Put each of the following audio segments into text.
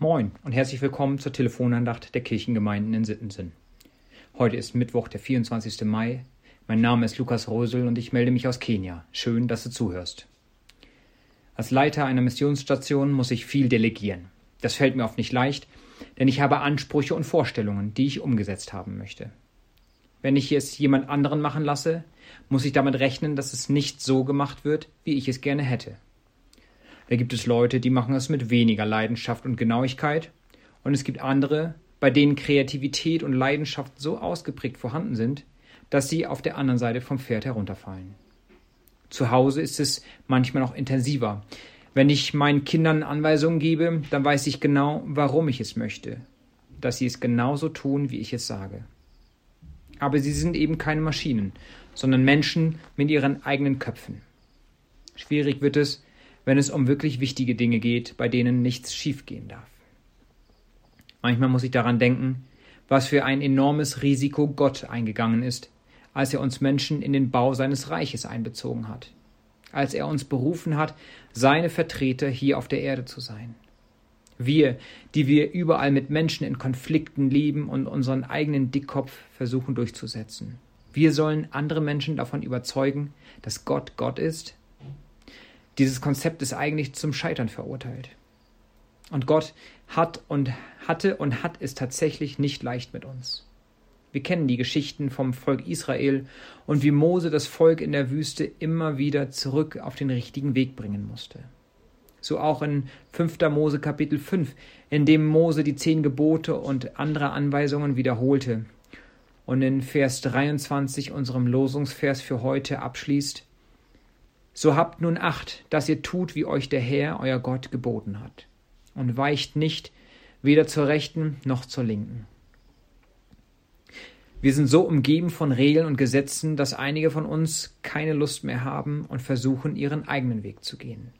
Moin und herzlich willkommen zur Telefonandacht der Kirchengemeinden in Sittensinn. Heute ist Mittwoch, der 24. Mai. Mein Name ist Lukas Rösel und ich melde mich aus Kenia. Schön, dass du zuhörst. Als Leiter einer Missionsstation muss ich viel delegieren. Das fällt mir oft nicht leicht, denn ich habe Ansprüche und Vorstellungen, die ich umgesetzt haben möchte. Wenn ich es jemand anderen machen lasse, muss ich damit rechnen, dass es nicht so gemacht wird, wie ich es gerne hätte. Da gibt es Leute, die machen es mit weniger Leidenschaft und Genauigkeit, und es gibt andere, bei denen Kreativität und Leidenschaft so ausgeprägt vorhanden sind, dass sie auf der anderen Seite vom Pferd herunterfallen. Zu Hause ist es manchmal noch intensiver. Wenn ich meinen Kindern Anweisungen gebe, dann weiß ich genau, warum ich es möchte, dass sie es genauso tun, wie ich es sage. Aber sie sind eben keine Maschinen, sondern Menschen mit ihren eigenen Köpfen. Schwierig wird es, wenn es um wirklich wichtige Dinge geht, bei denen nichts schiefgehen darf. Manchmal muss ich daran denken, was für ein enormes Risiko Gott eingegangen ist, als er uns Menschen in den Bau seines Reiches einbezogen hat, als er uns berufen hat, seine Vertreter hier auf der Erde zu sein. Wir, die wir überall mit Menschen in Konflikten leben und unseren eigenen Dickkopf versuchen durchzusetzen. Wir sollen andere Menschen davon überzeugen, dass Gott Gott ist dieses Konzept ist eigentlich zum Scheitern verurteilt. Und Gott hat und hatte und hat es tatsächlich nicht leicht mit uns. Wir kennen die Geschichten vom Volk Israel und wie Mose das Volk in der Wüste immer wieder zurück auf den richtigen Weg bringen musste. So auch in 5. Mose Kapitel 5, in dem Mose die zehn Gebote und andere Anweisungen wiederholte und in Vers 23 unserem Losungsvers für heute abschließt, so habt nun Acht, dass ihr tut, wie euch der Herr, euer Gott, geboten hat, und weicht nicht weder zur rechten noch zur linken. Wir sind so umgeben von Regeln und Gesetzen, dass einige von uns keine Lust mehr haben und versuchen, ihren eigenen Weg zu gehen.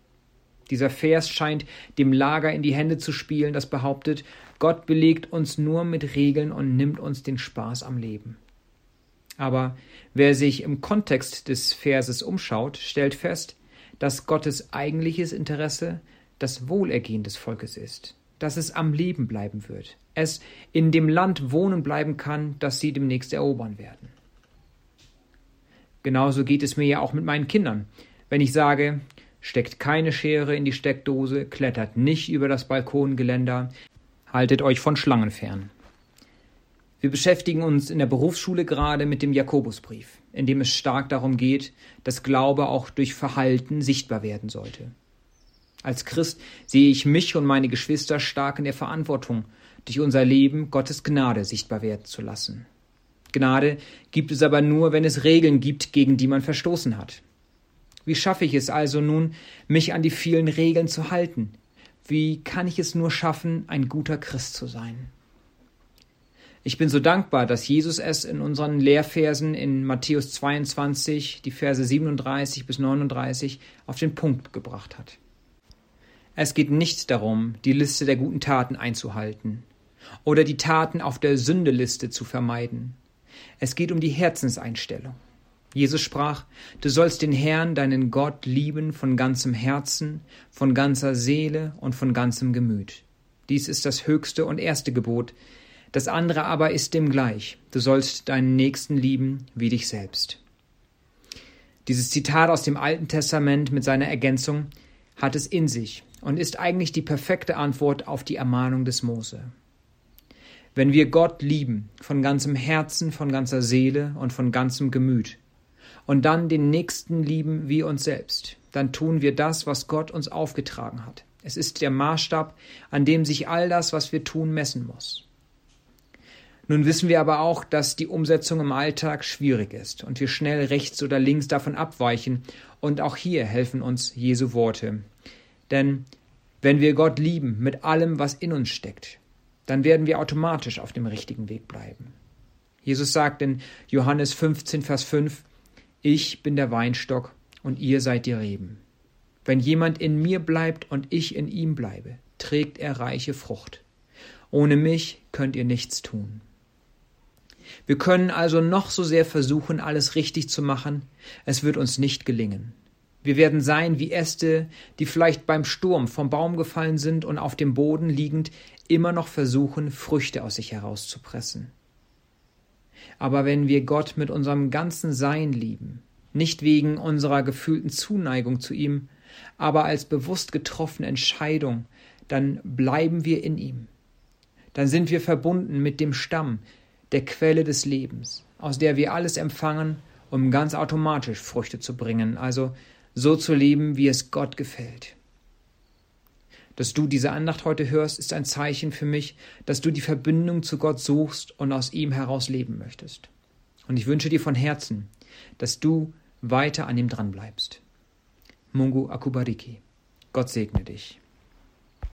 Dieser Vers scheint dem Lager in die Hände zu spielen, das behauptet, Gott belegt uns nur mit Regeln und nimmt uns den Spaß am Leben. Aber wer sich im Kontext des Verses umschaut, stellt fest, dass Gottes eigentliches Interesse das Wohlergehen des Volkes ist, dass es am Leben bleiben wird, es in dem Land wohnen bleiben kann, das sie demnächst erobern werden. Genauso geht es mir ja auch mit meinen Kindern. Wenn ich sage, steckt keine Schere in die Steckdose, klettert nicht über das Balkongeländer, haltet euch von Schlangen fern. Wir beschäftigen uns in der Berufsschule gerade mit dem Jakobusbrief, in dem es stark darum geht, dass Glaube auch durch Verhalten sichtbar werden sollte. Als Christ sehe ich mich und meine Geschwister stark in der Verantwortung, durch unser Leben Gottes Gnade sichtbar werden zu lassen. Gnade gibt es aber nur, wenn es Regeln gibt, gegen die man verstoßen hat. Wie schaffe ich es also nun, mich an die vielen Regeln zu halten? Wie kann ich es nur schaffen, ein guter Christ zu sein? Ich bin so dankbar, dass Jesus es in unseren Lehrversen in Matthäus 22, die Verse 37 bis 39, auf den Punkt gebracht hat. Es geht nicht darum, die Liste der guten Taten einzuhalten oder die Taten auf der Sündeliste zu vermeiden. Es geht um die Herzenseinstellung. Jesus sprach, du sollst den Herrn, deinen Gott, lieben von ganzem Herzen, von ganzer Seele und von ganzem Gemüt. Dies ist das höchste und erste Gebot, das andere aber ist dem gleich. Du sollst deinen Nächsten lieben wie dich selbst. Dieses Zitat aus dem Alten Testament mit seiner Ergänzung hat es in sich und ist eigentlich die perfekte Antwort auf die Ermahnung des Mose. Wenn wir Gott lieben, von ganzem Herzen, von ganzer Seele und von ganzem Gemüt, und dann den Nächsten lieben wie uns selbst, dann tun wir das, was Gott uns aufgetragen hat. Es ist der Maßstab, an dem sich all das, was wir tun, messen muss. Nun wissen wir aber auch, dass die Umsetzung im Alltag schwierig ist und wir schnell rechts oder links davon abweichen, und auch hier helfen uns Jesu Worte. Denn wenn wir Gott lieben mit allem, was in uns steckt, dann werden wir automatisch auf dem richtigen Weg bleiben. Jesus sagt in Johannes 15, Vers 5, Ich bin der Weinstock und ihr seid die Reben. Wenn jemand in mir bleibt und ich in ihm bleibe, trägt er reiche Frucht. Ohne mich könnt ihr nichts tun. Wir können also noch so sehr versuchen, alles richtig zu machen, es wird uns nicht gelingen. Wir werden sein wie Äste, die vielleicht beim Sturm vom Baum gefallen sind und auf dem Boden liegend immer noch versuchen, Früchte aus sich herauszupressen. Aber wenn wir Gott mit unserem ganzen Sein lieben, nicht wegen unserer gefühlten Zuneigung zu ihm, aber als bewusst getroffene Entscheidung, dann bleiben wir in ihm. Dann sind wir verbunden mit dem Stamm, der Quelle des Lebens, aus der wir alles empfangen, um ganz automatisch Früchte zu bringen, also so zu leben, wie es Gott gefällt. Dass du diese Andacht heute hörst, ist ein Zeichen für mich, dass du die Verbindung zu Gott suchst und aus ihm heraus leben möchtest. Und ich wünsche dir von Herzen, dass du weiter an ihm dranbleibst. Mungu Akubariki. Gott segne dich.